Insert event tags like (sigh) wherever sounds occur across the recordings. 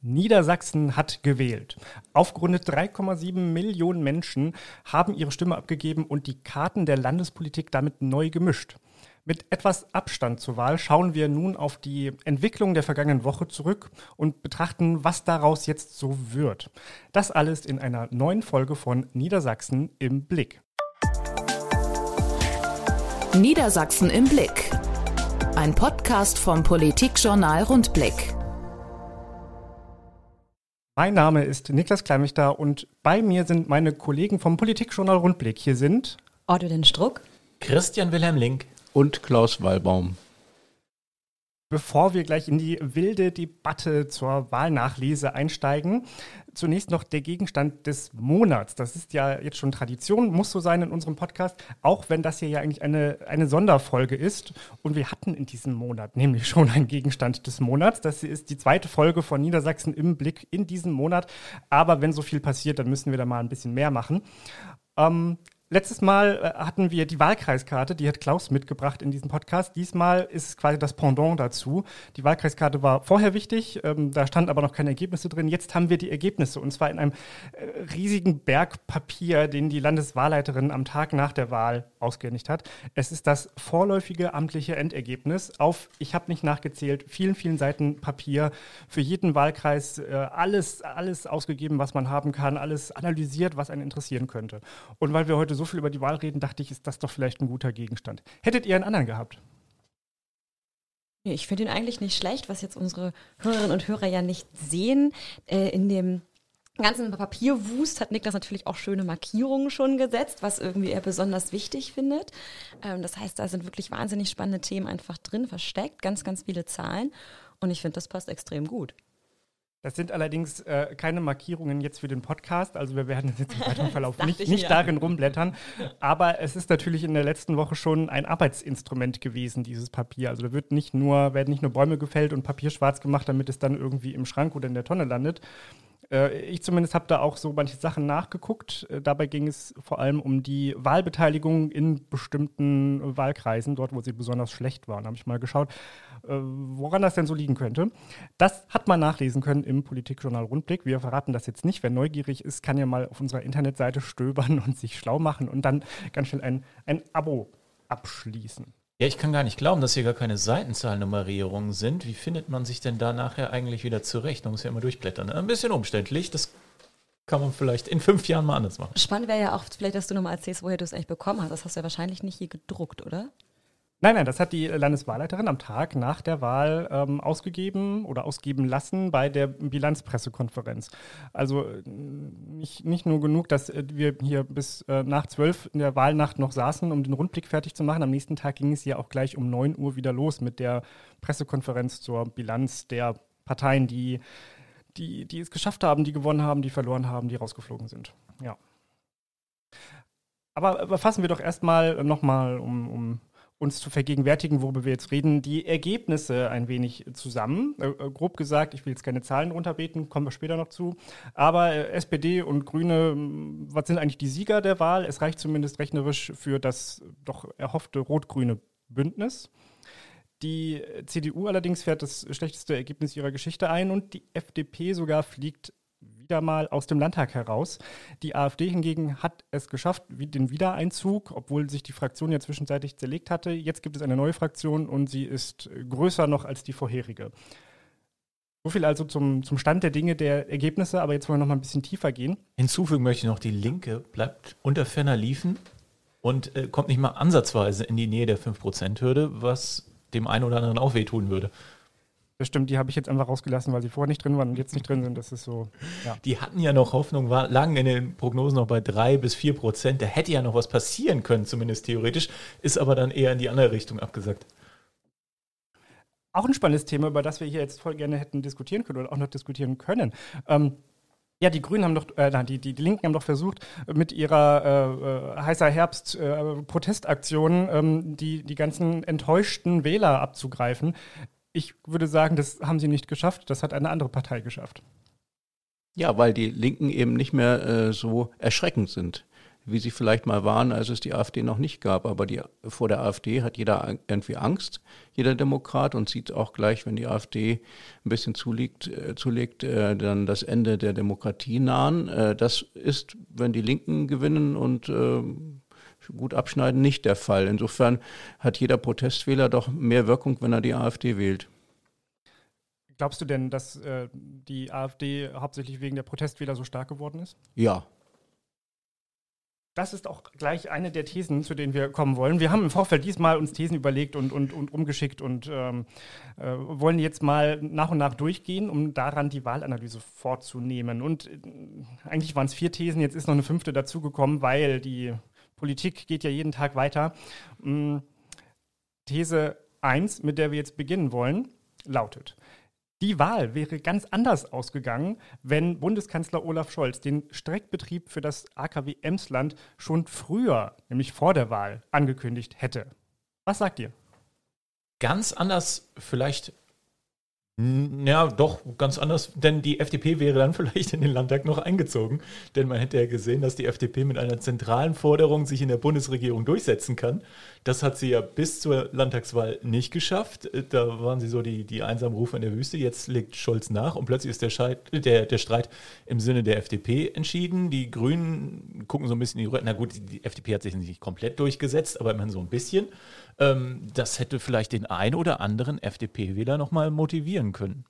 Niedersachsen hat gewählt. Aufgerundet 3,7 Millionen Menschen haben ihre Stimme abgegeben und die Karten der Landespolitik damit neu gemischt. Mit etwas Abstand zur Wahl schauen wir nun auf die Entwicklung der vergangenen Woche zurück und betrachten, was daraus jetzt so wird. Das alles in einer neuen Folge von Niedersachsen im Blick. Niedersachsen im Blick. Ein Podcast vom Politikjournal Rundblick. Mein Name ist Niklas Kleinmichter und bei mir sind meine Kollegen vom Politikjournal Rundblick. Hier sind Ordwin Struck, Christian Wilhelm Link und Klaus Wallbaum. Bevor wir gleich in die wilde Debatte zur Wahlnachlese einsteigen, zunächst noch der Gegenstand des Monats. Das ist ja jetzt schon Tradition, muss so sein in unserem Podcast, auch wenn das hier ja eigentlich eine, eine Sonderfolge ist. Und wir hatten in diesem Monat nämlich (laughs) schon einen Gegenstand des Monats. Das ist die zweite Folge von Niedersachsen im Blick in diesem Monat. Aber wenn so viel passiert, dann müssen wir da mal ein bisschen mehr machen. Ähm, Letztes Mal äh, hatten wir die Wahlkreiskarte, die hat Klaus mitgebracht in diesem Podcast. Diesmal ist es quasi das Pendant dazu. Die Wahlkreiskarte war vorher wichtig, ähm, da standen aber noch keine Ergebnisse drin. Jetzt haben wir die Ergebnisse und zwar in einem äh, riesigen Berg Papier, den die Landeswahlleiterin am Tag nach der Wahl ausgehändigt hat. Es ist das vorläufige amtliche Endergebnis auf, ich habe nicht nachgezählt, vielen, vielen Seiten Papier. Für jeden Wahlkreis äh, alles, alles ausgegeben, was man haben kann, alles analysiert, was einen interessieren könnte. Und weil wir heute so viel über die Wahl reden, dachte ich, ist das doch vielleicht ein guter Gegenstand. Hättet ihr einen anderen gehabt? Ich finde ihn eigentlich nicht schlecht, was jetzt unsere Hörerinnen und Hörer ja nicht sehen. Äh, in dem ganzen Papierwust hat Niklas natürlich auch schöne Markierungen schon gesetzt, was irgendwie er besonders wichtig findet. Ähm, das heißt, da sind wirklich wahnsinnig spannende Themen einfach drin, versteckt, ganz, ganz viele Zahlen. Und ich finde, das passt extrem gut. Das sind allerdings äh, keine Markierungen jetzt für den Podcast, also wir werden jetzt im weiteren (laughs) Verlauf nicht, nicht darin rumblättern. Aber es ist natürlich in der letzten Woche schon ein Arbeitsinstrument gewesen, dieses Papier. Also da wird nicht nur, werden nicht nur Bäume gefällt und Papier schwarz gemacht, damit es dann irgendwie im Schrank oder in der Tonne landet, ich zumindest habe da auch so manche Sachen nachgeguckt. Äh, dabei ging es vor allem um die Wahlbeteiligung in bestimmten Wahlkreisen, dort, wo sie besonders schlecht waren. Habe ich mal geschaut, äh, woran das denn so liegen könnte. Das hat man nachlesen können im Politikjournal Rundblick. Wir verraten das jetzt nicht. Wer neugierig ist, kann ja mal auf unserer Internetseite stöbern und sich schlau machen und dann ganz schnell ein, ein Abo abschließen. Ja, ich kann gar nicht glauben, dass hier gar keine Seitenzahlnummerierungen sind. Wie findet man sich denn da nachher eigentlich wieder zurecht? Man muss ja immer durchblättern. Ein bisschen umständlich. Das kann man vielleicht in fünf Jahren mal anders machen. Spannend wäre ja auch vielleicht, dass du nochmal erzählst, woher du es eigentlich bekommen hast. Das hast du ja wahrscheinlich nicht hier gedruckt, oder? Nein, nein, das hat die Landeswahlleiterin am Tag nach der Wahl ähm, ausgegeben oder ausgeben lassen bei der Bilanzpressekonferenz. Also äh, nicht, nicht nur genug, dass äh, wir hier bis äh, nach zwölf in der Wahlnacht noch saßen, um den Rundblick fertig zu machen. Am nächsten Tag ging es ja auch gleich um neun Uhr wieder los mit der Pressekonferenz zur Bilanz der Parteien, die, die, die es geschafft haben, die gewonnen haben, die verloren haben, die rausgeflogen sind. Ja. Aber, aber fassen wir doch erstmal nochmal um, um uns zu vergegenwärtigen, worüber wir jetzt reden, die Ergebnisse ein wenig zusammen. Äh, äh, grob gesagt, ich will jetzt keine Zahlen runterbeten, kommen wir später noch zu. Aber äh, SPD und Grüne, was sind eigentlich die Sieger der Wahl? Es reicht zumindest rechnerisch für das doch erhoffte rot-grüne Bündnis. Die CDU allerdings fährt das schlechteste Ergebnis ihrer Geschichte ein und die FDP sogar fliegt wieder mal aus dem Landtag heraus. Die AfD hingegen hat es geschafft, den Wiedereinzug, obwohl sich die Fraktion ja zwischenzeitlich zerlegt hatte. Jetzt gibt es eine neue Fraktion und sie ist größer noch als die vorherige. So viel also zum, zum Stand der Dinge der Ergebnisse, aber jetzt wollen wir noch mal ein bisschen tiefer gehen. Hinzufügen möchte ich noch, die Linke bleibt unter ferner Liefen und äh, kommt nicht mal ansatzweise in die Nähe der 5%-Hürde, was dem einen oder anderen auch wehtun würde. Das stimmt, die habe ich jetzt einfach rausgelassen, weil sie vorher nicht drin waren und jetzt nicht drin sind. Das ist so. Ja. Die hatten ja noch Hoffnung, war, lagen in den Prognosen noch bei drei bis vier Prozent. Da hätte ja noch was passieren können, zumindest theoretisch, ist aber dann eher in die andere Richtung abgesagt. Auch ein spannendes Thema, über das wir hier jetzt voll gerne hätten diskutieren können oder auch noch diskutieren können. Ähm, ja, die Grünen haben doch, äh, die, die, die Linken haben doch versucht, mit ihrer äh, äh heißer Herbst-Protestaktion äh, ähm, die, die ganzen enttäuschten Wähler abzugreifen. Ich würde sagen, das haben sie nicht geschafft. Das hat eine andere Partei geschafft. Ja, weil die Linken eben nicht mehr äh, so erschreckend sind wie sie vielleicht mal waren, als es die AfD noch nicht gab. Aber die, vor der AfD hat jeder irgendwie Angst, jeder Demokrat, und sieht auch gleich, wenn die AfD ein bisschen zulegt, äh, zulegt äh, dann das Ende der Demokratie nahen. Äh, das ist, wenn die Linken gewinnen und äh, gut abschneiden, nicht der Fall. Insofern hat jeder Protestwähler doch mehr Wirkung, wenn er die AfD wählt. Glaubst du denn, dass äh, die AfD hauptsächlich wegen der Protestwähler so stark geworden ist? Ja. Das ist auch gleich eine der Thesen, zu denen wir kommen wollen. Wir haben im Vorfeld diesmal uns Thesen überlegt und, und, und umgeschickt und ähm, äh, wollen jetzt mal nach und nach durchgehen, um daran die Wahlanalyse vorzunehmen. Und äh, eigentlich waren es vier Thesen, jetzt ist noch eine fünfte dazugekommen, weil die Politik geht ja jeden Tag weiter. Ähm, These 1, mit der wir jetzt beginnen wollen, lautet, die Wahl wäre ganz anders ausgegangen, wenn Bundeskanzler Olaf Scholz den Streckbetrieb für das AKW Emsland schon früher, nämlich vor der Wahl, angekündigt hätte. Was sagt ihr? Ganz anders vielleicht ja, doch, ganz anders, denn die FDP wäre dann (laughs) vielleicht in den Landtag noch eingezogen, denn man hätte ja gesehen, dass die FDP mit einer zentralen Forderung sich in der Bundesregierung durchsetzen kann. Das hat sie ja bis zur Landtagswahl nicht geschafft. Da waren sie so die, die einsamen Rufe in der Wüste. Jetzt legt Scholz nach und plötzlich ist der, Scheit, der, der Streit im Sinne der FDP entschieden. Die Grünen gucken so ein bisschen in die Röhre. Na gut, die FDP hat sich nicht komplett durchgesetzt, aber immerhin so ein bisschen. Ähm, das hätte vielleicht den ein oder anderen FDP-Wähler nochmal motivieren können.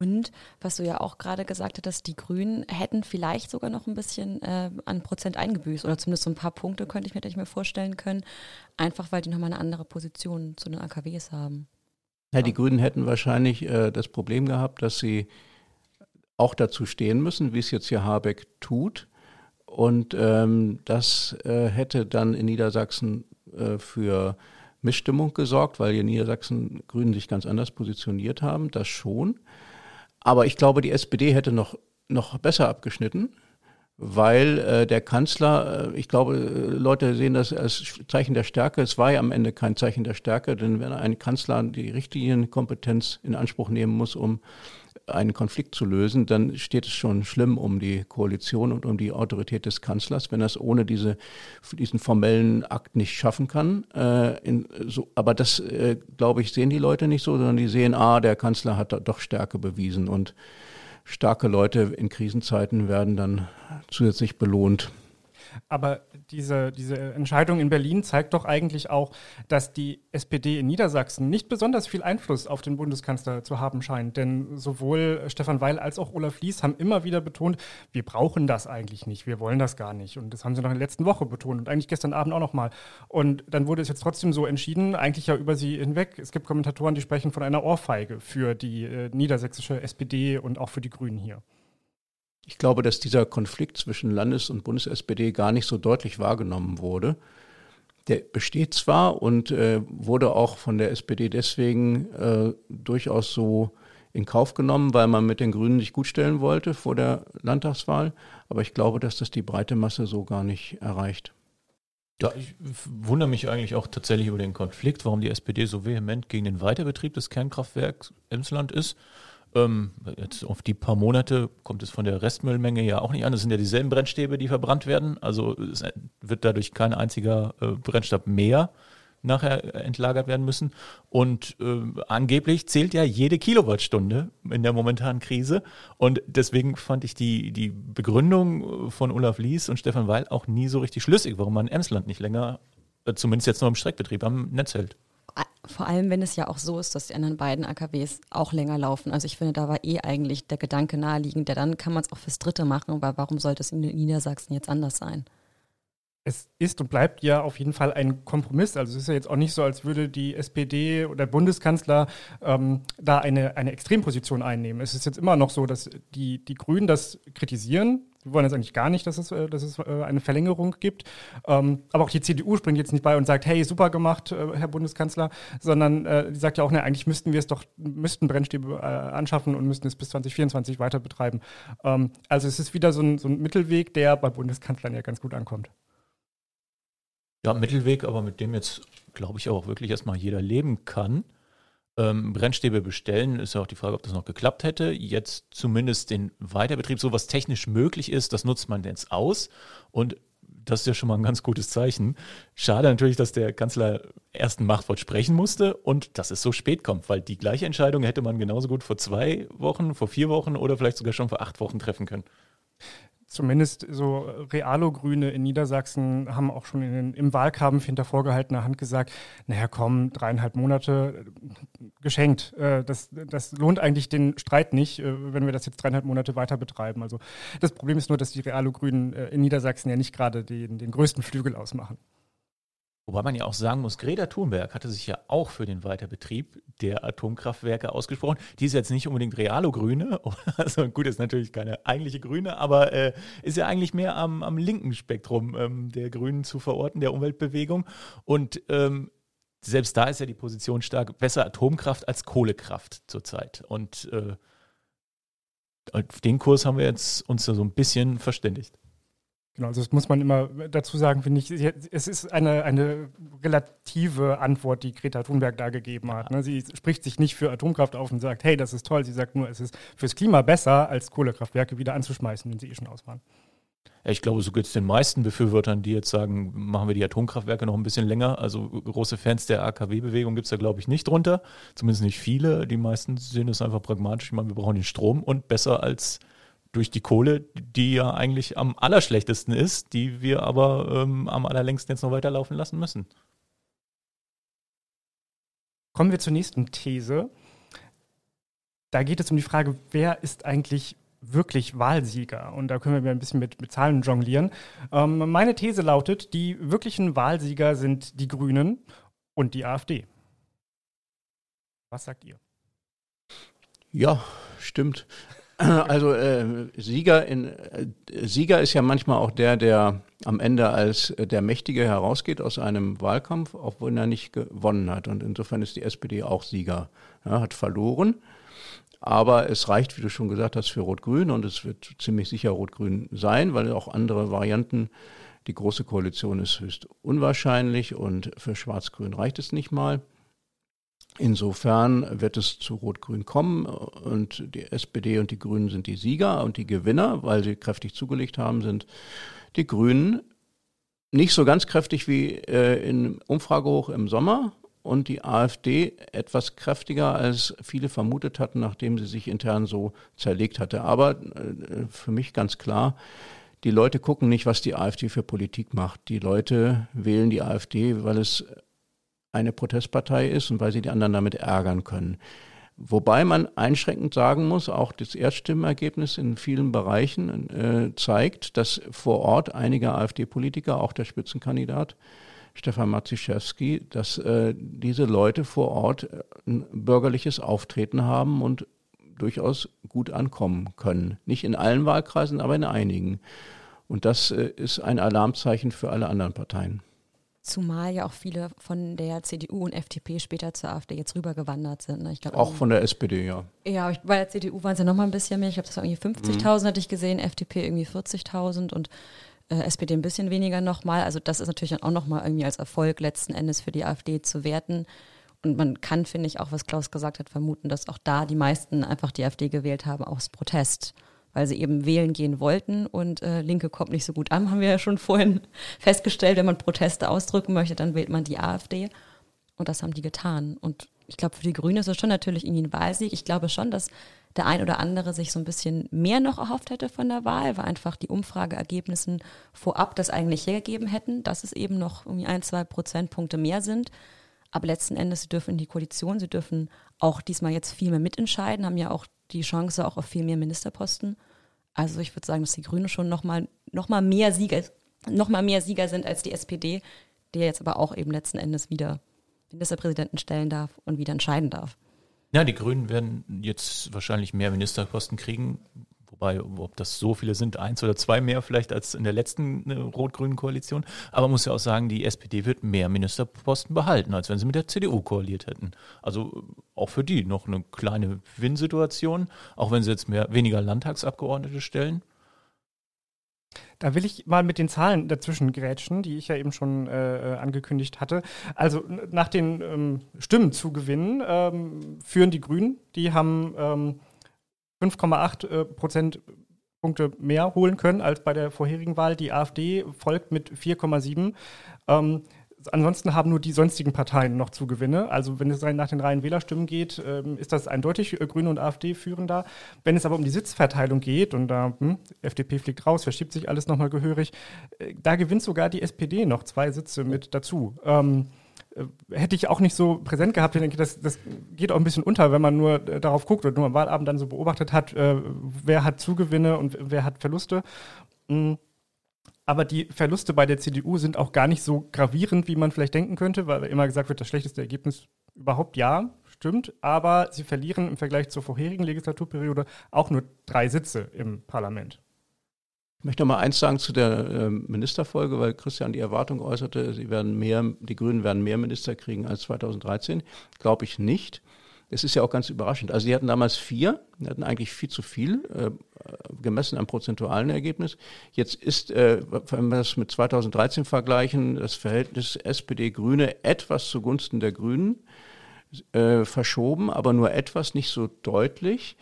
Und was du ja auch gerade gesagt hattest, die Grünen hätten vielleicht sogar noch ein bisschen äh, an Prozent eingebüßt oder zumindest so ein paar Punkte könnte ich mir, ich mir vorstellen können, einfach weil die nochmal eine andere Position zu den AKWs haben. Ja, die Grünen hätten wahrscheinlich äh, das Problem gehabt, dass sie auch dazu stehen müssen, wie es jetzt hier Habeck tut. Und ähm, das äh, hätte dann in Niedersachsen äh, für Missstimmung gesorgt, weil hier Niedersachsen Grünen sich ganz anders positioniert haben, das schon. Aber ich glaube, die SPD hätte noch, noch besser abgeschnitten, weil äh, der Kanzler, äh, ich glaube, äh, Leute sehen das als Zeichen der Stärke. Es war ja am Ende kein Zeichen der Stärke, denn wenn ein Kanzler die Richtlinienkompetenz in Anspruch nehmen muss, um einen Konflikt zu lösen, dann steht es schon schlimm um die Koalition und um die Autorität des Kanzlers, wenn er es ohne diese, diesen formellen Akt nicht schaffen kann. Äh, in, so, aber das, äh, glaube ich, sehen die Leute nicht so, sondern die sehen, ah, der Kanzler hat doch Stärke bewiesen und starke Leute in Krisenzeiten werden dann zusätzlich belohnt. Aber diese, diese Entscheidung in Berlin zeigt doch eigentlich auch, dass die SPD in Niedersachsen nicht besonders viel Einfluss auf den Bundeskanzler zu haben scheint. Denn sowohl Stefan Weil als auch Olaf Lies haben immer wieder betont, wir brauchen das eigentlich nicht, wir wollen das gar nicht. Und das haben sie noch in der letzten Woche betont und eigentlich gestern Abend auch nochmal. Und dann wurde es jetzt trotzdem so entschieden, eigentlich ja über sie hinweg. Es gibt Kommentatoren, die sprechen von einer Ohrfeige für die äh, niedersächsische SPD und auch für die Grünen hier. Ich glaube, dass dieser Konflikt zwischen Landes- und Bundes-SPD gar nicht so deutlich wahrgenommen wurde. Der besteht zwar und äh, wurde auch von der SPD deswegen äh, durchaus so in Kauf genommen, weil man mit den Grünen nicht gutstellen wollte vor der Landtagswahl. Aber ich glaube, dass das die breite Masse so gar nicht erreicht. Ja, ich wundere mich eigentlich auch tatsächlich über den Konflikt, warum die SPD so vehement gegen den Weiterbetrieb des Kernkraftwerks Emsland ist. Ähm, jetzt auf die paar Monate kommt es von der Restmüllmenge ja auch nicht an. Es sind ja dieselben Brennstäbe, die verbrannt werden. Also es wird dadurch kein einziger äh, Brennstab mehr nachher entlagert werden müssen. Und äh, angeblich zählt ja jede Kilowattstunde in der momentanen Krise. Und deswegen fand ich die, die Begründung von Olaf Lies und Stefan Weil auch nie so richtig schlüssig, warum man Emsland nicht länger, äh, zumindest jetzt nur im Streckbetrieb, am Netz hält vor allem, wenn es ja auch so ist, dass die anderen beiden AKWs auch länger laufen. Also ich finde, da war eh eigentlich der Gedanke naheliegend, der dann kann man es auch fürs Dritte machen, aber warum sollte es in Niedersachsen jetzt anders sein? Es ist und bleibt ja auf jeden Fall ein Kompromiss. Also es ist ja jetzt auch nicht so, als würde die SPD oder der Bundeskanzler ähm, da eine, eine Extremposition einnehmen. Es ist jetzt immer noch so, dass die, die Grünen das kritisieren, wir wollen jetzt eigentlich gar nicht, dass es, äh, dass es äh, eine Verlängerung gibt. Ähm, aber auch die CDU springt jetzt nicht bei und sagt, hey, super gemacht, äh, Herr Bundeskanzler, sondern die sagt ja auch, ne, eigentlich müssten wir es doch, müssten Brennstäbe anschaffen und müssten es bis 2024 weiter betreiben. Ähm, also es ist wieder so ein, so ein Mittelweg, der bei Bundeskanzlern ja ganz gut ankommt. Ja, Mittelweg, aber mit dem jetzt, glaube ich, auch wirklich erstmal jeder leben kann. Ähm, Brennstäbe bestellen, ist ja auch die Frage, ob das noch geklappt hätte. Jetzt zumindest den Weiterbetrieb, so was technisch möglich ist, das nutzt man jetzt aus. Und das ist ja schon mal ein ganz gutes Zeichen. Schade natürlich, dass der Kanzler erst ein Machtwort sprechen musste und dass es so spät kommt, weil die gleiche Entscheidung hätte man genauso gut vor zwei Wochen, vor vier Wochen oder vielleicht sogar schon vor acht Wochen treffen können zumindest so Realo-Grüne in Niedersachsen haben auch schon in, im Wahlkampf hinter vorgehaltener Hand gesagt, naja komm, dreieinhalb Monate äh, geschenkt. Äh, das, das lohnt eigentlich den Streit nicht, äh, wenn wir das jetzt dreieinhalb Monate weiter betreiben. Also das Problem ist nur, dass die Realo-Grünen in Niedersachsen ja nicht gerade den, den größten Flügel ausmachen. Wobei man ja auch sagen muss, Greta Thunberg hatte sich ja auch für den Weiterbetrieb der Atomkraftwerke ausgesprochen. Die ist jetzt nicht unbedingt Realo-Grüne, (laughs) also gut, ist natürlich keine eigentliche Grüne, aber äh, ist ja eigentlich mehr am, am linken Spektrum ähm, der Grünen zu verorten, der Umweltbewegung. Und ähm, selbst da ist ja die Position stark, besser Atomkraft als Kohlekraft zurzeit. Und äh, auf den Kurs haben wir jetzt uns so ein bisschen verständigt. Genau, also das muss man immer dazu sagen, finde ich. Es ist eine, eine relative Antwort, die Greta Thunberg da gegeben hat. Ne? Sie spricht sich nicht für Atomkraft auf und sagt, hey, das ist toll. Sie sagt nur, es ist fürs Klima besser, als Kohlekraftwerke wieder anzuschmeißen, wenn sie eh schon aus waren. Ja, ich glaube, so geht es den meisten Befürwortern, die jetzt sagen, machen wir die Atomkraftwerke noch ein bisschen länger. Also große Fans der AKW-Bewegung gibt es da, glaube ich, nicht drunter. Zumindest nicht viele. Die meisten sehen es einfach pragmatisch. Ich meine, wir brauchen den Strom und besser als durch die Kohle, die ja eigentlich am allerschlechtesten ist, die wir aber ähm, am allerlängsten jetzt noch weiterlaufen lassen müssen. Kommen wir zur nächsten These. Da geht es um die Frage, wer ist eigentlich wirklich Wahlsieger? Und da können wir ein bisschen mit, mit Zahlen jonglieren. Ähm, meine These lautet, die wirklichen Wahlsieger sind die Grünen und die AfD. Was sagt ihr? Ja, stimmt. (clears throat) Also äh, Sieger, in, äh, Sieger ist ja manchmal auch der, der am Ende als äh, der Mächtige herausgeht aus einem Wahlkampf, obwohl er nicht gewonnen hat. Und insofern ist die SPD auch Sieger. Ja, hat verloren. Aber es reicht, wie du schon gesagt hast, für Rot-Grün und es wird ziemlich sicher Rot-Grün sein, weil auch andere Varianten, die Große Koalition ist höchst unwahrscheinlich und für Schwarz-Grün reicht es nicht mal. Insofern wird es zu Rot-Grün kommen und die SPD und die Grünen sind die Sieger und die Gewinner, weil sie kräftig zugelegt haben, sind die Grünen. Nicht so ganz kräftig wie äh, in Umfragehoch im Sommer und die AfD etwas kräftiger, als viele vermutet hatten, nachdem sie sich intern so zerlegt hatte. Aber äh, für mich ganz klar, die Leute gucken nicht, was die AfD für Politik macht. Die Leute wählen die AfD, weil es eine Protestpartei ist und weil sie die anderen damit ärgern können. Wobei man einschränkend sagen muss, auch das Erststimmenergebnis in vielen Bereichen äh, zeigt, dass vor Ort einige AfD-Politiker, auch der Spitzenkandidat Stefan Maciszewski, dass äh, diese Leute vor Ort äh, ein bürgerliches Auftreten haben und durchaus gut ankommen können. Nicht in allen Wahlkreisen, aber in einigen. Und das äh, ist ein Alarmzeichen für alle anderen Parteien. Zumal ja auch viele von der CDU und FDP später zur AfD jetzt rübergewandert sind. Ne? Ich glaub, auch von der SPD, ja. Ja, bei der CDU waren es ja nochmal ein bisschen mehr. Ich glaube, das war irgendwie 50.000 mhm. hatte ich gesehen, FDP irgendwie 40.000 und äh, SPD ein bisschen weniger nochmal. Also das ist natürlich dann auch nochmal irgendwie als Erfolg letzten Endes für die AfD zu werten. Und man kann, finde ich, auch was Klaus gesagt hat, vermuten, dass auch da die meisten einfach die AfD gewählt haben aus Protest weil sie eben wählen gehen wollten und äh, Linke kommt nicht so gut an, haben wir ja schon vorhin (laughs) festgestellt. Wenn man Proteste ausdrücken möchte, dann wählt man die AfD und das haben die getan. Und ich glaube, für die Grünen ist es schon natürlich irgendwie ein Wahlsieg. Ich glaube schon, dass der ein oder andere sich so ein bisschen mehr noch erhofft hätte von der Wahl, weil einfach die Umfrageergebnissen vorab das eigentlich hergegeben hätten, dass es eben noch irgendwie ein, zwei Prozentpunkte mehr sind. Aber letzten Endes, sie dürfen in die Koalition, sie dürfen auch diesmal jetzt viel mehr mitentscheiden, haben ja auch die Chance auch auf viel mehr Ministerposten. Also ich würde sagen, dass die Grünen schon nochmal noch mal mehr noch mal mehr Sieger sind als die SPD, die jetzt aber auch eben letzten Endes wieder Ministerpräsidenten stellen darf und wieder entscheiden darf. Ja, die Grünen werden jetzt wahrscheinlich mehr Ministerposten kriegen, Wobei, ob das so viele sind, eins oder zwei mehr vielleicht als in der letzten äh, rot-grünen Koalition. Aber man muss ja auch sagen, die SPD wird mehr Ministerposten behalten, als wenn sie mit der CDU koaliert hätten. Also auch für die noch eine kleine Win-Situation, auch wenn sie jetzt mehr, weniger Landtagsabgeordnete stellen. Da will ich mal mit den Zahlen dazwischen grätschen, die ich ja eben schon äh, angekündigt hatte. Also nach den ähm, Stimmenzugewinnen ähm, führen die Grünen. Die haben ähm, 5,8 äh, Prozent Punkte mehr holen können als bei der vorherigen Wahl. Die AfD folgt mit 4,7. Ähm, ansonsten haben nur die sonstigen Parteien noch Zugewinne. Also wenn es nach den reinen Wählerstimmen geht, ähm, ist das eindeutig äh, Grüne und AfD führender. Wenn es aber um die Sitzverteilung geht, und da hm, FDP fliegt raus, verschiebt sich alles nochmal gehörig, äh, da gewinnt sogar die SPD noch zwei Sitze mit dazu. Ähm, äh, hätte ich auch nicht so präsent gehabt. Ich denke, das, das geht auch ein bisschen unter, wenn man nur äh, darauf guckt und nur am Wahlabend dann so beobachtet hat, äh, wer hat Zugewinne und wer hat Verluste. Mhm. Aber die Verluste bei der CDU sind auch gar nicht so gravierend, wie man vielleicht denken könnte, weil immer gesagt wird, das schlechteste Ergebnis überhaupt ja, stimmt. Aber sie verlieren im Vergleich zur vorherigen Legislaturperiode auch nur drei Sitze im Parlament. Ich möchte noch mal eins sagen zu der äh, Ministerfolge, weil Christian die Erwartung äußerte, sie werden mehr, die Grünen werden mehr Minister kriegen als 2013. Glaube ich nicht. Es ist ja auch ganz überraschend. Also sie hatten damals vier, hatten eigentlich viel zu viel, äh, gemessen am prozentualen Ergebnis. Jetzt ist, äh, wenn wir das mit 2013 vergleichen, das Verhältnis SPD-Grüne etwas zugunsten der Grünen äh, verschoben, aber nur etwas, nicht so deutlich.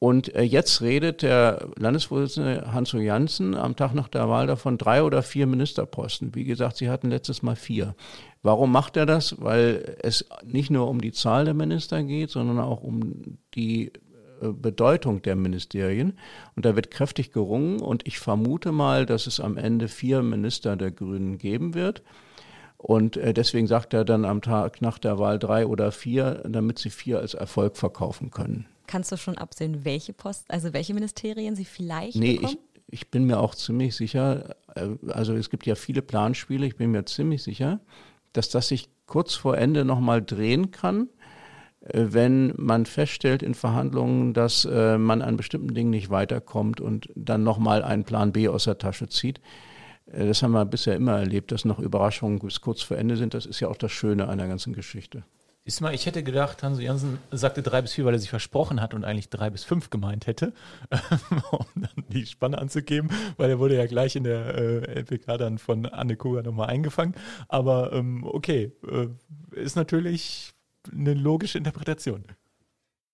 Und äh, jetzt redet der Landesvorsitzende Hans-O Janssen am Tag nach der Wahl davon drei oder vier Ministerposten. Wie gesagt, sie hatten letztes Mal vier. Warum macht er das? Weil es nicht nur um die Zahl der Minister geht, sondern auch um die äh, Bedeutung der Ministerien. Und da wird kräftig gerungen. Und ich vermute mal, dass es am Ende vier Minister der Grünen geben wird. Und äh, deswegen sagt er dann am Tag nach der Wahl drei oder vier, damit sie vier als Erfolg verkaufen können. Kannst du schon absehen, welche Posten, also welche Ministerien sie vielleicht nee, bekommen? Ich, ich bin mir auch ziemlich sicher, äh, also es gibt ja viele Planspiele, ich bin mir ziemlich sicher, dass das sich kurz vor Ende nochmal drehen kann, äh, wenn man feststellt in Verhandlungen, dass äh, man an bestimmten Dingen nicht weiterkommt und dann nochmal einen Plan B aus der Tasche zieht. Das haben wir bisher immer erlebt, dass noch Überraschungen bis kurz vor Ende sind. Das ist ja auch das Schöne an der ganzen Geschichte. Ist mal, ich hätte gedacht, Hanso Jansen sagte drei bis vier, weil er sich versprochen hat und eigentlich drei bis fünf gemeint hätte, (laughs) um dann die Spanne anzugeben, weil er wurde ja gleich in der äh, LPK dann von Anne Koga nochmal eingefangen. Aber ähm, okay, äh, ist natürlich eine logische Interpretation.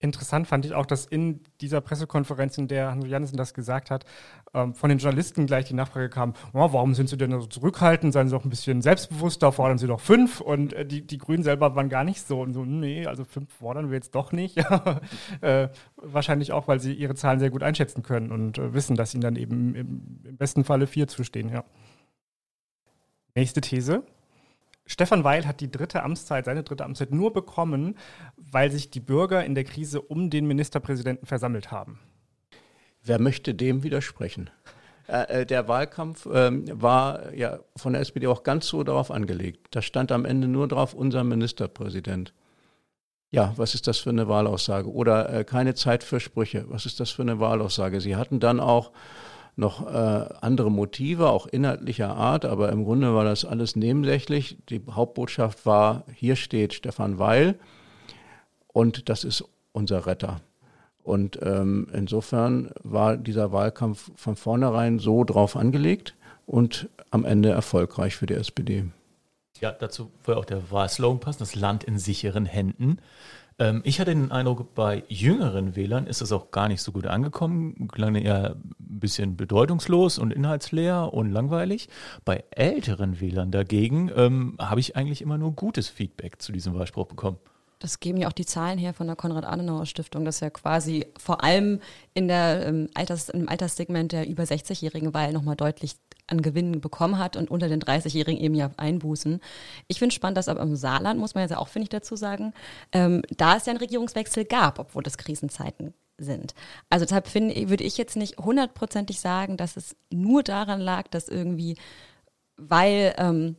Interessant fand ich auch, dass in dieser Pressekonferenz, in der Hans Janssen das gesagt hat, ähm, von den Journalisten gleich die Nachfrage kam, oh, warum sind Sie denn so zurückhaltend? Seien Sie doch ein bisschen selbstbewusster, fordern Sie doch fünf. Und äh, die, die Grünen selber waren gar nicht so. Und so, nee, also fünf fordern wir jetzt doch nicht. (laughs) äh, wahrscheinlich auch, weil sie ihre Zahlen sehr gut einschätzen können und äh, wissen, dass ihnen dann eben im, im besten Falle vier zustehen, ja. Nächste These. Stefan Weil hat die dritte Amtszeit, seine dritte Amtszeit nur bekommen, weil sich die Bürger in der Krise um den Ministerpräsidenten versammelt haben. Wer möchte dem widersprechen? Äh, äh der Wahlkampf ähm, war ja von der SPD auch ganz so darauf angelegt. Da stand am Ende nur drauf unser Ministerpräsident. Ja, was ist das für eine Wahlaussage? Oder äh, keine Zeit für Sprüche. Was ist das für eine Wahlaussage? Sie hatten dann auch noch äh, andere Motive, auch inhaltlicher Art, aber im Grunde war das alles nebensächlich. Die Hauptbotschaft war, hier steht Stefan Weil und das ist unser Retter. Und ähm, insofern war dieser Wahlkampf von vornherein so drauf angelegt und am Ende erfolgreich für die SPD. Ja, dazu soll auch der Wahlslogan passen, das Land in sicheren Händen. Ähm, ich hatte den Eindruck, bei jüngeren Wählern ist das auch gar nicht so gut angekommen. Klang eher ein bisschen bedeutungslos und inhaltsleer und langweilig. Bei älteren Wählern dagegen ähm, habe ich eigentlich immer nur gutes Feedback zu diesem Wahlspruch bekommen. Das geben ja auch die Zahlen her von der Konrad-Adenauer-Stiftung, dass ja quasi vor allem in der, ähm, Alters, im Alterssegment der über 60-jährigen Wahl nochmal deutlich an Gewinnen bekommen hat und unter den 30-Jährigen eben ja Einbußen. Ich finde spannend, dass aber im Saarland, muss man jetzt auch, finde ich, dazu sagen, ähm, da es ja einen Regierungswechsel gab, obwohl das Krisenzeiten sind. Also deshalb finde, würde ich jetzt nicht hundertprozentig sagen, dass es nur daran lag, dass irgendwie, weil ähm,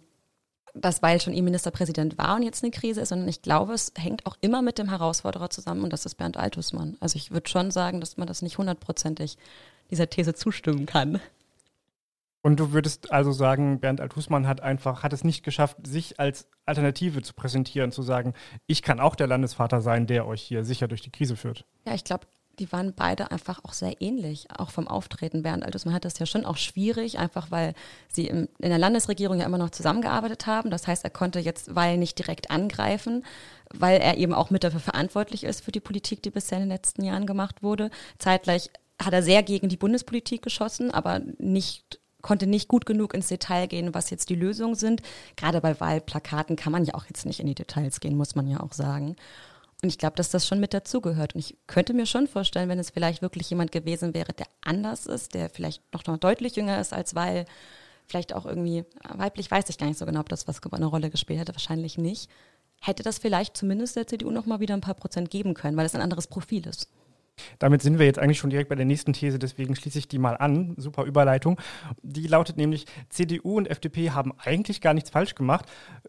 das weil schon ihr Ministerpräsident war und jetzt eine Krise ist, sondern ich glaube, es hängt auch immer mit dem Herausforderer zusammen und das ist Bernd Altusmann. Also ich würde schon sagen, dass man das nicht hundertprozentig dieser These zustimmen kann. Und du würdest also sagen, Bernd Althusmann hat einfach, hat es nicht geschafft, sich als Alternative zu präsentieren, zu sagen, ich kann auch der Landesvater sein, der euch hier sicher durch die Krise führt. Ja, ich glaube, die waren beide einfach auch sehr ähnlich, auch vom Auftreten. Bernd Altusmann hat das ja schon auch schwierig, einfach weil sie im, in der Landesregierung ja immer noch zusammengearbeitet haben. Das heißt, er konnte jetzt Weil nicht direkt angreifen, weil er eben auch mit dafür verantwortlich ist für die Politik, die bisher in den letzten Jahren gemacht wurde. Zeitgleich hat er sehr gegen die Bundespolitik geschossen, aber nicht konnte nicht gut genug ins Detail gehen, was jetzt die Lösungen sind. Gerade bei Wahlplakaten kann man ja auch jetzt nicht in die Details gehen, muss man ja auch sagen. Und ich glaube, dass das schon mit dazugehört. Und ich könnte mir schon vorstellen, wenn es vielleicht wirklich jemand gewesen wäre, der anders ist, der vielleicht noch, noch deutlich jünger ist als Weil, vielleicht auch irgendwie weiblich, weiß ich gar nicht so genau, ob das was eine Rolle gespielt hätte, wahrscheinlich nicht, hätte das vielleicht zumindest der CDU noch mal wieder ein paar Prozent geben können, weil es ein anderes Profil ist. Damit sind wir jetzt eigentlich schon direkt bei der nächsten These, deswegen schließe ich die mal an. Super Überleitung. Die lautet nämlich, CDU und FDP haben eigentlich gar nichts falsch gemacht.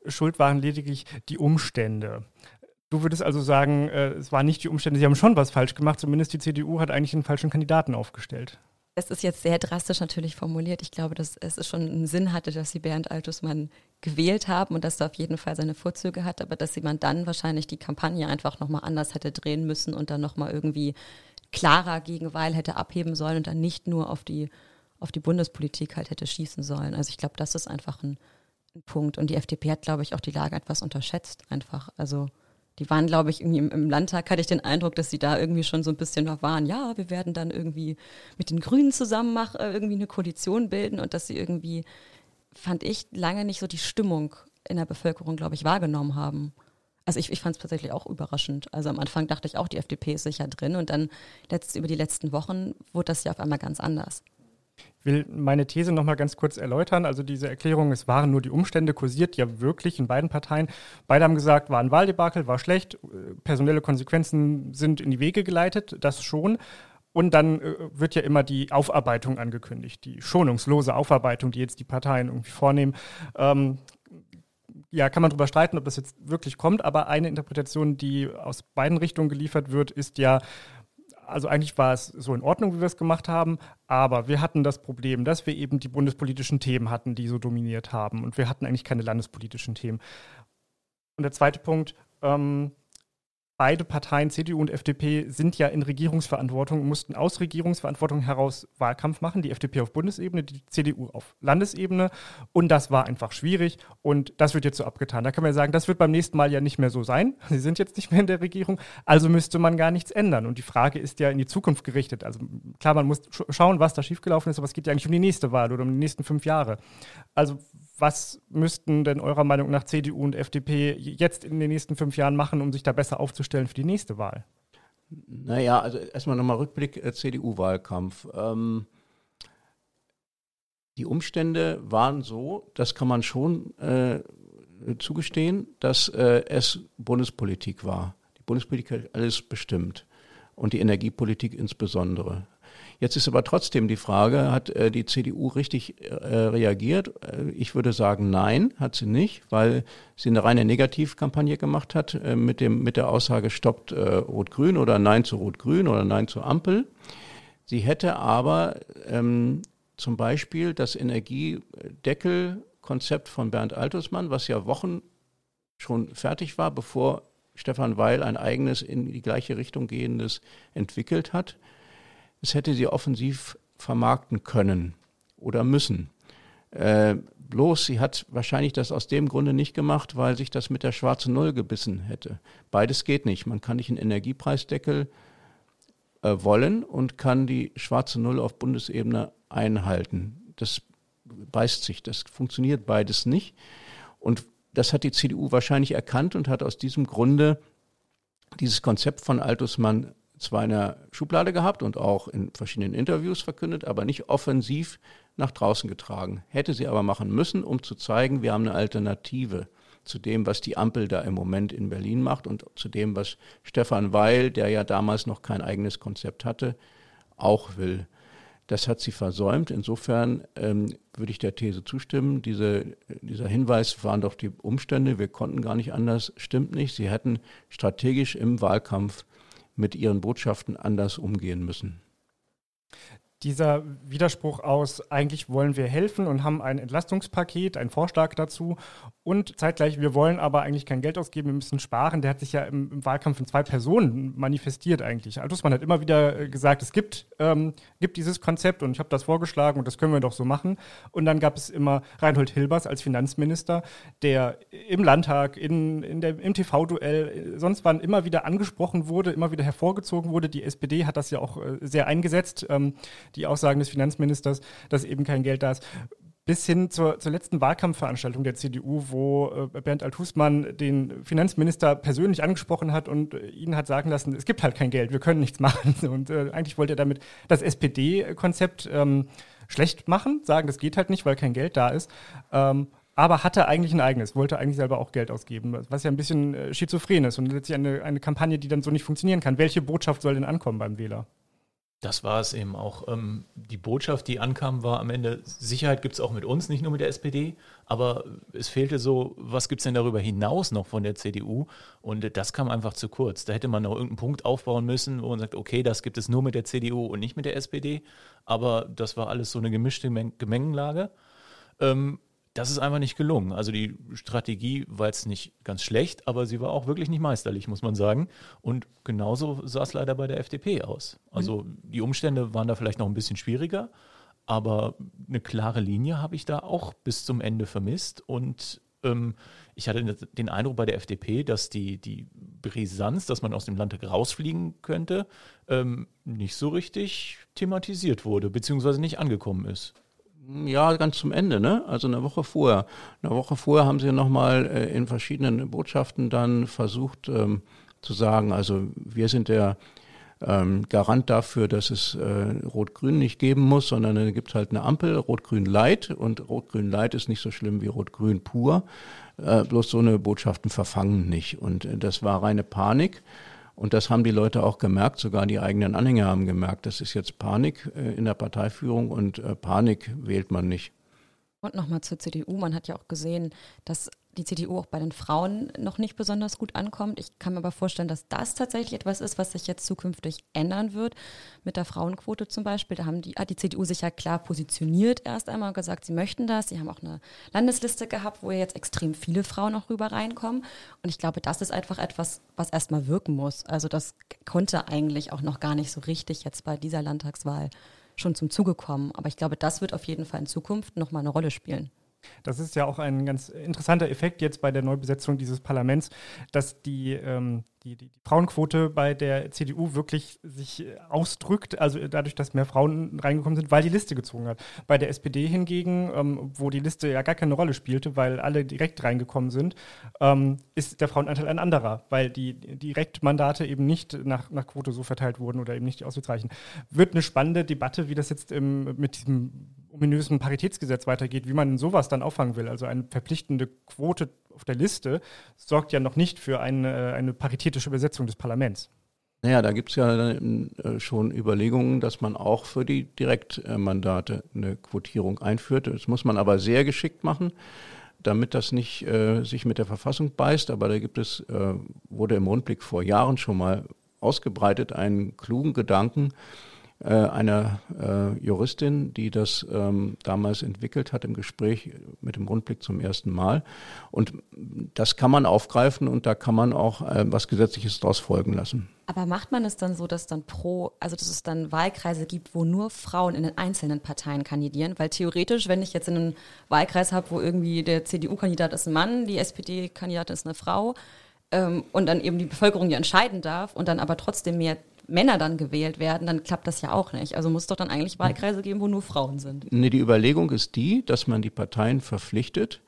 Schuld waren lediglich die Umstände. Du würdest also sagen, äh, es waren nicht die Umstände, sie haben schon was falsch gemacht, zumindest die CDU hat eigentlich einen falschen Kandidaten aufgestellt. Es ist jetzt sehr drastisch natürlich formuliert. Ich glaube, dass es schon einen Sinn hatte, dass sie Bernd Altusmann gewählt haben und dass er auf jeden Fall seine Vorzüge hat, aber dass man dann wahrscheinlich die Kampagne einfach nochmal anders hätte drehen müssen und dann nochmal irgendwie klarer gegen Weil hätte abheben sollen und dann nicht nur auf die, auf die Bundespolitik halt hätte schießen sollen. Also ich glaube, das ist einfach ein, ein Punkt. Und die FDP hat, glaube ich, auch die Lage etwas unterschätzt einfach. Also die waren, glaube ich, irgendwie im, im, Landtag, hatte ich den Eindruck, dass sie da irgendwie schon so ein bisschen noch waren, ja, wir werden dann irgendwie mit den Grünen zusammen machen, äh, irgendwie eine Koalition bilden und dass sie irgendwie, fand ich, lange nicht so die Stimmung in der Bevölkerung, glaube ich, wahrgenommen haben. Also ich, ich fand es tatsächlich auch überraschend. Also am Anfang dachte ich auch, die FDP ist sicher drin und dann letzt, über die letzten Wochen wurde das ja auf einmal ganz anders. Will meine These nochmal ganz kurz erläutern. Also diese Erklärung, es waren nur die Umstände, kursiert ja wirklich in beiden Parteien. Beide haben gesagt, war ein Wahldebakel, war schlecht, personelle Konsequenzen sind in die Wege geleitet, das schon. Und dann äh, wird ja immer die Aufarbeitung angekündigt, die schonungslose Aufarbeitung, die jetzt die Parteien irgendwie vornehmen. Ähm, ja, kann man darüber streiten, ob das jetzt wirklich kommt, aber eine Interpretation, die aus beiden Richtungen geliefert wird, ist ja, also eigentlich war es so in Ordnung, wie wir es gemacht haben, aber wir hatten das Problem, dass wir eben die bundespolitischen Themen hatten, die so dominiert haben und wir hatten eigentlich keine landespolitischen Themen. Und der zweite Punkt, ähm, beide Parteien, CDU und FDP, sind ja in Regierungsverantwortung, mussten aus Regierungsverantwortung heraus Wahlkampf machen. Die FDP auf Bundesebene, die CDU auf Landesebene. Und das war einfach schwierig. Und das wird jetzt so abgetan. Da kann man ja sagen, das wird beim nächsten Mal ja nicht mehr so sein. (laughs) Sie sind jetzt nicht mehr in der Regierung. Also müsste man gar nichts ändern. Und die Frage ist ja in die Zukunft gerichtet. Also klar, man muss schauen, was da schiefgelaufen ist, aber es geht ja eigentlich um die nächste Wahl oder um die nächsten fünf Jahre. Also was müssten denn eurer Meinung nach CDU und FDP jetzt in den nächsten fünf Jahren machen, um sich da besser aufzustellen für die nächste Wahl? Naja, also erstmal nochmal Rückblick äh, CDU-Wahlkampf. Ähm, die Umstände waren so, das kann man schon äh, zugestehen, dass äh, es Bundespolitik war. Die Bundespolitik hat alles bestimmt und die Energiepolitik insbesondere. Jetzt ist aber trotzdem die Frage, hat äh, die CDU richtig äh, reagiert? Äh, ich würde sagen, nein, hat sie nicht, weil sie eine reine Negativkampagne gemacht hat äh, mit, dem, mit der Aussage, stoppt äh, Rot-Grün oder Nein zu Rot-Grün oder Nein zur Ampel. Sie hätte aber ähm, zum Beispiel das Energiedeckelkonzept von Bernd Altusmann, was ja Wochen schon fertig war, bevor Stefan Weil ein eigenes in die gleiche Richtung gehendes entwickelt hat, das hätte sie offensiv vermarkten können oder müssen. Äh, bloß sie hat wahrscheinlich das aus dem Grunde nicht gemacht, weil sich das mit der schwarzen Null gebissen hätte. Beides geht nicht. Man kann nicht einen Energiepreisdeckel äh, wollen und kann die schwarze Null auf Bundesebene einhalten. Das beißt sich. Das funktioniert beides nicht. Und das hat die CDU wahrscheinlich erkannt und hat aus diesem Grunde dieses Konzept von Altusmann zwar in der Schublade gehabt und auch in verschiedenen Interviews verkündet, aber nicht offensiv nach draußen getragen. Hätte sie aber machen müssen, um zu zeigen, wir haben eine Alternative zu dem, was die Ampel da im Moment in Berlin macht und zu dem, was Stefan Weil, der ja damals noch kein eigenes Konzept hatte, auch will. Das hat sie versäumt. Insofern ähm, würde ich der These zustimmen. Diese, dieser Hinweis waren doch die Umstände. Wir konnten gar nicht anders. Stimmt nicht. Sie hätten strategisch im Wahlkampf mit ihren Botschaften anders umgehen müssen. Dieser Widerspruch aus, eigentlich wollen wir helfen und haben ein Entlastungspaket, einen Vorschlag dazu und zeitgleich, wir wollen aber eigentlich kein Geld ausgeben, wir müssen sparen, der hat sich ja im, im Wahlkampf in zwei Personen manifestiert eigentlich. Altusmann hat immer wieder äh, gesagt, es gibt, ähm, gibt dieses Konzept und ich habe das vorgeschlagen und das können wir doch so machen. Und dann gab es immer Reinhold Hilbers als Finanzminister, der im Landtag, in, in der, im TV-Duell, äh, sonst wann immer wieder angesprochen wurde, immer wieder hervorgezogen wurde. Die SPD hat das ja auch äh, sehr eingesetzt. Ähm, die Aussagen des Finanzministers, dass eben kein Geld da ist bis hin zur, zur letzten Wahlkampfveranstaltung der CDU, wo äh, Bernd Althusmann den Finanzminister persönlich angesprochen hat und äh, ihn hat sagen lassen, es gibt halt kein Geld, wir können nichts (laughs) machen. Und äh, eigentlich wollte er damit das SPD-Konzept ähm, schlecht machen, sagen, das geht halt nicht, weil kein Geld da ist. Ähm, aber hatte eigentlich ein eigenes, wollte eigentlich selber auch Geld ausgeben, was ja ein bisschen äh, schizophren ist und letztlich eine, eine Kampagne, die dann so nicht funktionieren kann. Welche Botschaft soll denn ankommen beim Wähler? Das war es eben auch. Ähm, die Botschaft, die ankam, war am Ende, Sicherheit gibt es auch mit uns, nicht nur mit der SPD, aber es fehlte so, was gibt es denn darüber hinaus noch von der CDU? Und das kam einfach zu kurz. Da hätte man noch irgendeinen Punkt aufbauen müssen, wo man sagt, okay, das gibt es nur mit der CDU und nicht mit der SPD, aber das war alles so eine gemischte Gemengenlage. Ähm, das ist einfach nicht gelungen. Also die Strategie war jetzt nicht ganz schlecht, aber sie war auch wirklich nicht meisterlich, muss man sagen. Und genauso sah es leider bei der FDP aus. Also die Umstände waren da vielleicht noch ein bisschen schwieriger, aber eine klare Linie habe ich da auch bis zum Ende vermisst. Und ähm, ich hatte den Eindruck bei der FDP, dass die, die Brisanz, dass man aus dem Landtag rausfliegen könnte, ähm, nicht so richtig thematisiert wurde, beziehungsweise nicht angekommen ist. Ja, ganz zum Ende, ne? Also eine Woche vorher. Eine Woche vorher haben sie nochmal äh, in verschiedenen Botschaften dann versucht ähm, zu sagen, also wir sind der ähm, Garant dafür, dass es äh, Rot-Grün nicht geben muss, sondern dann gibt halt eine Ampel, Rot-Grün Light und Rot-Grün Light ist nicht so schlimm wie Rot-Grün pur. Äh, bloß so eine Botschaften verfangen nicht. Und äh, das war reine Panik. Und das haben die Leute auch gemerkt, sogar die eigenen Anhänger haben gemerkt, das ist jetzt Panik äh, in der Parteiführung und äh, Panik wählt man nicht. Und nochmal zur CDU. Man hat ja auch gesehen, dass die CDU auch bei den Frauen noch nicht besonders gut ankommt. Ich kann mir aber vorstellen, dass das tatsächlich etwas ist, was sich jetzt zukünftig ändern wird. Mit der Frauenquote zum Beispiel. Da haben die, hat die CDU sich ja klar positioniert erst einmal und gesagt, sie möchten das. Sie haben auch eine Landesliste gehabt, wo jetzt extrem viele Frauen auch rüber reinkommen. Und ich glaube, das ist einfach etwas, was erstmal wirken muss. Also das konnte eigentlich auch noch gar nicht so richtig jetzt bei dieser Landtagswahl schon zum Zuge kommen. Aber ich glaube, das wird auf jeden Fall in Zukunft nochmal eine Rolle spielen. Das ist ja auch ein ganz interessanter Effekt jetzt bei der Neubesetzung dieses Parlaments, dass die, ähm, die, die, Frauenquote bei der CDU wirklich sich ausdrückt, also dadurch, dass mehr Frauen reingekommen sind, weil die Liste gezogen hat. Bei der SPD hingegen, ähm, wo die Liste ja gar keine Rolle spielte, weil alle direkt reingekommen sind, ähm, ist der Frauenanteil ein anderer, weil die Direktmandate eben nicht nach, nach Quote so verteilt wurden oder eben nicht auszuzeichnen. Wird eine spannende Debatte, wie das jetzt im, mit diesem ominösen Paritätsgesetz weitergeht, wie man sowas dann auffangen will. Also eine verpflichtende Quote auf der Liste sorgt ja noch nicht für eine, eine paritätische Besetzung des Parlaments. Naja, da gibt es ja äh, schon Überlegungen, dass man auch für die Direktmandate eine Quotierung einführt. Das muss man aber sehr geschickt machen, damit das nicht äh, sich mit der Verfassung beißt. Aber da gibt es, äh, wurde im Rundblick vor Jahren schon mal ausgebreitet, einen klugen Gedanken, äh, einer äh, Juristin, die das ähm, damals entwickelt hat im Gespräch mit dem Rundblick zum ersten Mal. Und das kann man aufgreifen und da kann man auch äh, was Gesetzliches daraus folgen lassen. Aber macht man es dann so, dass dann pro, also dass es dann Wahlkreise gibt, wo nur Frauen in den einzelnen Parteien kandidieren? Weil theoretisch, wenn ich jetzt einen Wahlkreis habe, wo irgendwie der CDU-Kandidat ist ein Mann, die SPD-Kandidatin ist eine Frau, ähm, und dann eben die Bevölkerung ja entscheiden darf und dann aber trotzdem mehr Männer dann gewählt werden, dann klappt das ja auch nicht. Also muss es doch dann eigentlich Wahlkreise geben, wo nur Frauen sind. Nee, die Überlegung ist die, dass man die Parteien verpflichtet,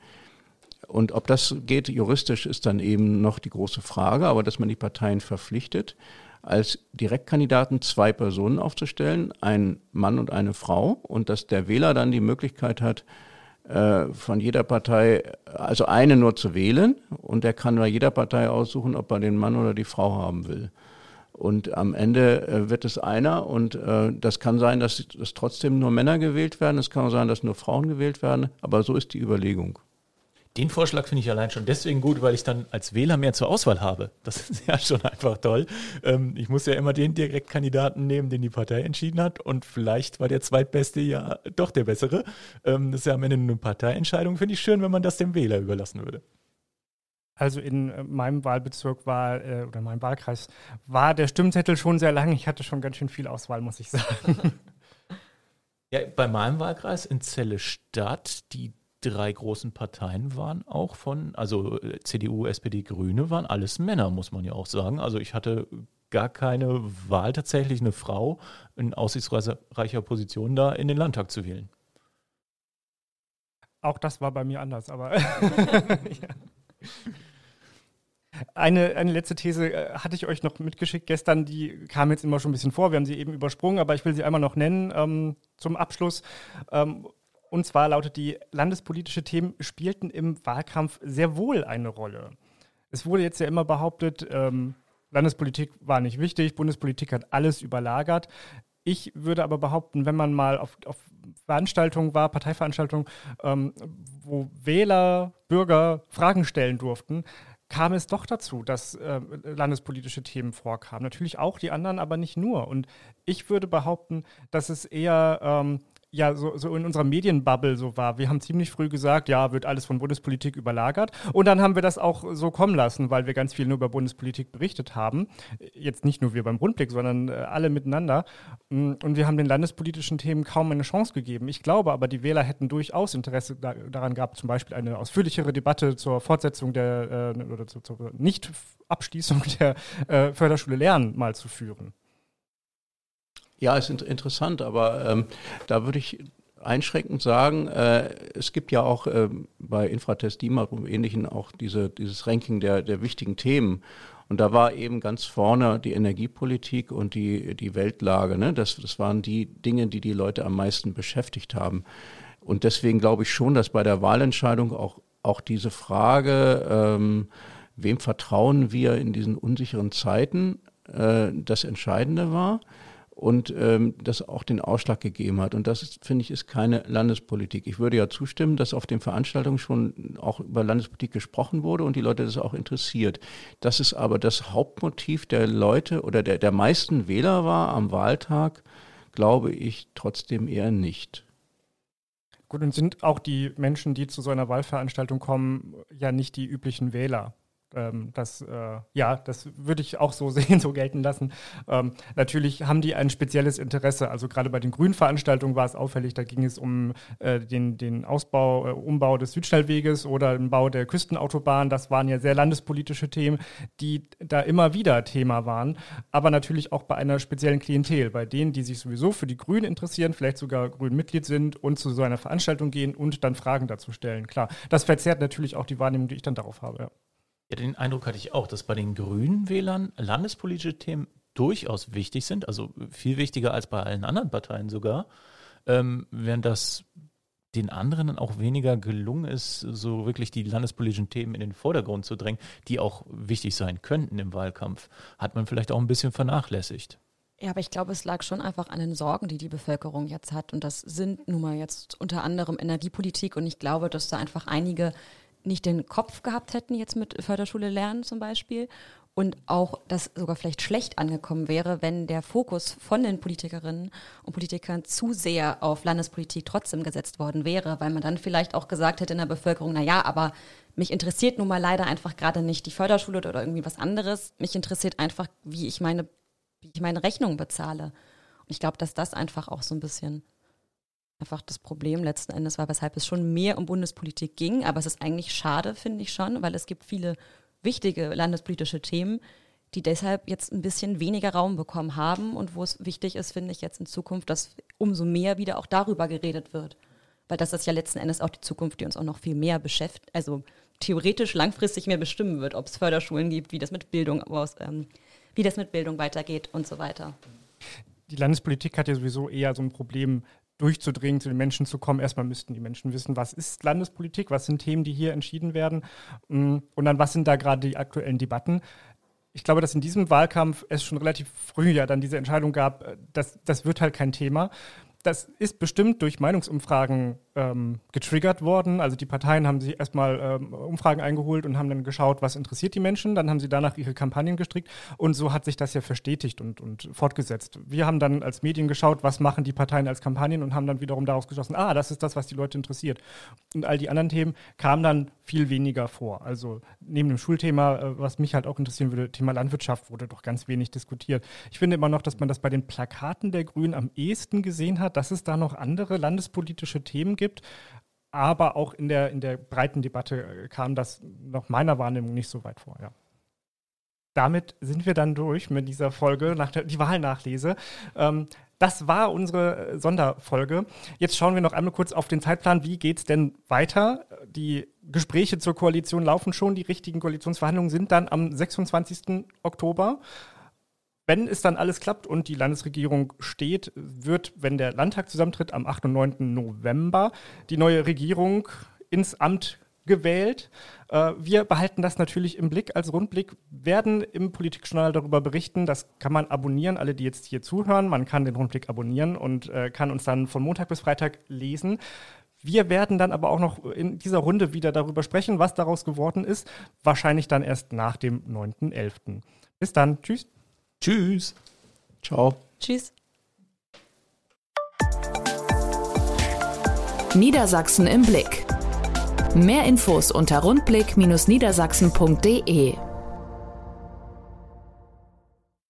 und ob das geht juristisch ist dann eben noch die große Frage, aber dass man die Parteien verpflichtet, als Direktkandidaten zwei Personen aufzustellen, ein Mann und eine Frau, und dass der Wähler dann die Möglichkeit hat, äh, von jeder Partei, also eine nur zu wählen, und der kann bei jeder Partei aussuchen, ob er den Mann oder die Frau haben will. Und am Ende äh, wird es einer und äh, das kann sein, dass, dass trotzdem nur Männer gewählt werden, es kann auch sein, dass nur Frauen gewählt werden, aber so ist die Überlegung. Den Vorschlag finde ich allein schon deswegen gut, weil ich dann als Wähler mehr zur Auswahl habe. Das (laughs) ist ja schon einfach toll. Ähm, ich muss ja immer den Direktkandidaten nehmen, den die Partei entschieden hat. Und vielleicht war der zweitbeste ja doch der bessere. Ähm, das ist ja am Ende eine Parteientscheidung. Finde ich schön, wenn man das dem Wähler überlassen würde. Also in äh, meinem Wahlbezirk war, äh, oder in meinem Wahlkreis, war der Stimmzettel schon sehr lang. Ich hatte schon ganz schön viel Auswahl, muss ich sagen. (laughs) Ja, bei meinem Wahlkreis in Celle Stadt, die drei großen Parteien waren auch von, also äh, CDU, SPD, Grüne waren alles Männer, muss man ja auch sagen. Also ich hatte gar keine Wahl, tatsächlich eine Frau in aussichtsreicher Position da in den Landtag zu wählen. Auch das war bei mir anders, aber (laughs) (laughs) ja. Eine, eine letzte These äh, hatte ich euch noch mitgeschickt gestern, die kam jetzt immer schon ein bisschen vor. Wir haben sie eben übersprungen, aber ich will sie einmal noch nennen ähm, zum Abschluss. Ähm, und zwar lautet die, landespolitische Themen spielten im Wahlkampf sehr wohl eine Rolle. Es wurde jetzt ja immer behauptet, ähm, Landespolitik war nicht wichtig, Bundespolitik hat alles überlagert. Ich würde aber behaupten, wenn man mal auf, auf Veranstaltungen war, Parteiveranstaltungen, ähm, wo Wähler, Bürger Fragen stellen durften, kam es doch dazu, dass äh, landespolitische Themen vorkamen. Natürlich auch die anderen, aber nicht nur. Und ich würde behaupten, dass es eher ähm, ja so, so in unserer Medienbubble so war. Wir haben ziemlich früh gesagt, ja, wird alles von Bundespolitik überlagert. Und dann haben wir das auch so kommen lassen, weil wir ganz viel nur über Bundespolitik berichtet haben. Jetzt nicht nur wir beim Rundblick, sondern äh, alle miteinander. Mm, und wir haben den landespolitischen Themen kaum eine Chance gegeben. Ich glaube aber, die Wähler hätten durchaus Interesse da, daran gehabt, zum Beispiel eine ausführlichere Debatte zur Fortsetzung der äh, oder zur, zur Nicht-Abschließung (laughs) der äh, Förderschule Lernen mal zu führen. Ja, ist interessant, aber ähm, da würde ich einschränkend sagen, äh, es gibt ja auch äh, bei Infratest DIMAP und Ähnlichen auch diese, dieses Ranking der, der wichtigen Themen. Und da war eben ganz vorne die Energiepolitik und die, die Weltlage. Ne? Das, das waren die Dinge, die die Leute am meisten beschäftigt haben. Und deswegen glaube ich schon, dass bei der Wahlentscheidung auch, auch diese Frage, ähm, wem vertrauen wir in diesen unsicheren Zeiten, äh, das Entscheidende war und ähm, das auch den Ausschlag gegeben hat. Und das, finde ich, ist keine Landespolitik. Ich würde ja zustimmen, dass auf den Veranstaltungen schon auch über Landespolitik gesprochen wurde und die Leute das auch interessiert. Dass es aber das Hauptmotiv der Leute oder der, der meisten Wähler war am Wahltag, glaube ich trotzdem eher nicht. Gut, und sind auch die Menschen, die zu so einer Wahlveranstaltung kommen, ja nicht die üblichen Wähler? Ähm, das, äh, ja, das würde ich auch so (laughs) sehen, so gelten lassen. Ähm, natürlich haben die ein spezielles Interesse. Also gerade bei den Grünveranstaltungen war es auffällig, da ging es um äh, den, den Ausbau, äh, Umbau des Südschnellweges oder den Bau der Küstenautobahn. Das waren ja sehr landespolitische Themen, die da immer wieder Thema waren. Aber natürlich auch bei einer speziellen Klientel, bei denen, die sich sowieso für die Grünen interessieren, vielleicht sogar Grün-Mitglied sind und zu so einer Veranstaltung gehen und dann Fragen dazu stellen. Klar, das verzerrt natürlich auch die Wahrnehmung, die ich dann darauf habe. Ja. Ja, den Eindruck hatte ich auch, dass bei den grünen Wählern landespolitische Themen durchaus wichtig sind, also viel wichtiger als bei allen anderen Parteien sogar, ähm, während das den anderen dann auch weniger gelungen ist, so wirklich die landespolitischen Themen in den Vordergrund zu drängen, die auch wichtig sein könnten im Wahlkampf, hat man vielleicht auch ein bisschen vernachlässigt. Ja, aber ich glaube, es lag schon einfach an den Sorgen, die die Bevölkerung jetzt hat. Und das sind nun mal jetzt unter anderem Energiepolitik. Und ich glaube, dass da einfach einige nicht den Kopf gehabt hätten, jetzt mit Förderschule lernen zum Beispiel. Und auch, dass sogar vielleicht schlecht angekommen wäre, wenn der Fokus von den Politikerinnen und Politikern zu sehr auf Landespolitik trotzdem gesetzt worden wäre, weil man dann vielleicht auch gesagt hätte in der Bevölkerung, na ja, aber mich interessiert nun mal leider einfach gerade nicht die Förderschule oder irgendwie was anderes. Mich interessiert einfach, wie ich meine, wie ich meine Rechnung bezahle. Und ich glaube, dass das einfach auch so ein bisschen einfach das Problem letzten Endes war, weshalb es schon mehr um Bundespolitik ging. Aber es ist eigentlich schade, finde ich schon, weil es gibt viele wichtige landespolitische Themen, die deshalb jetzt ein bisschen weniger Raum bekommen haben und wo es wichtig ist, finde ich jetzt in Zukunft, dass umso mehr wieder auch darüber geredet wird. Weil das ist ja letzten Endes auch die Zukunft, die uns auch noch viel mehr beschäftigt, also theoretisch langfristig mehr bestimmen wird, ob es Förderschulen gibt, wie das mit Bildung aus, ähm, wie das mit Bildung weitergeht und so weiter. Die Landespolitik hat ja sowieso eher so ein Problem durchzudringen, zu den Menschen zu kommen. Erstmal müssten die Menschen wissen, was ist Landespolitik, was sind Themen, die hier entschieden werden mm, und dann, was sind da gerade die aktuellen Debatten. Ich glaube, dass in diesem Wahlkampf es schon relativ früh ja dann diese Entscheidung gab, äh, dass das wird halt kein Thema. Das ist bestimmt durch Meinungsumfragen ähm, getriggert worden. Also die Parteien haben sich erstmal ähm, Umfragen eingeholt und haben dann geschaut, was interessiert die Menschen. Dann haben sie danach ihre Kampagnen gestrickt und so hat sich das ja verstetigt und, und fortgesetzt. Wir haben dann als Medien geschaut, was machen die Parteien als Kampagnen und haben dann wiederum daraus geschlossen, ah, das ist das, was die Leute interessiert. Und all die anderen Themen kamen dann viel weniger vor. Also neben dem Schulthema, äh, was mich halt auch interessieren würde, Thema Landwirtschaft wurde doch ganz wenig diskutiert. Ich finde immer noch, dass man das bei den Plakaten der Grünen am ehesten gesehen hat, dass es da noch andere landespolitische Themen gibt. Aber auch in der, in der breiten Debatte äh, kam das nach meiner Wahrnehmung nicht so weit vor, ja. Damit sind wir dann durch mit dieser Folge, nach der, die Wahlnachlese. Ähm, das war unsere äh, Sonderfolge. Jetzt schauen wir noch einmal kurz auf den Zeitplan. Wie geht es denn weiter? Die Gespräche zur Koalition laufen schon. Die richtigen Koalitionsverhandlungen sind dann am 26. Oktober. Wenn es dann alles klappt und die Landesregierung steht, wird, wenn der Landtag zusammentritt, am 8. und 9. November die neue Regierung ins Amt gewählt. Äh, wir behalten das natürlich im Blick als Rundblick, werden im Politikjournal darüber berichten. Das kann man abonnieren, alle, die jetzt hier zuhören. Man kann den Rundblick abonnieren und äh, kann uns dann von Montag bis Freitag lesen. Wir werden dann aber auch noch in dieser Runde wieder darüber sprechen, was daraus geworden ist. Wahrscheinlich dann erst nach dem 9.11. Bis dann. Tschüss. Tschüss. Ciao. Tschüss. Niedersachsen im Blick. Mehr Infos unter rundblick-niedersachsen.de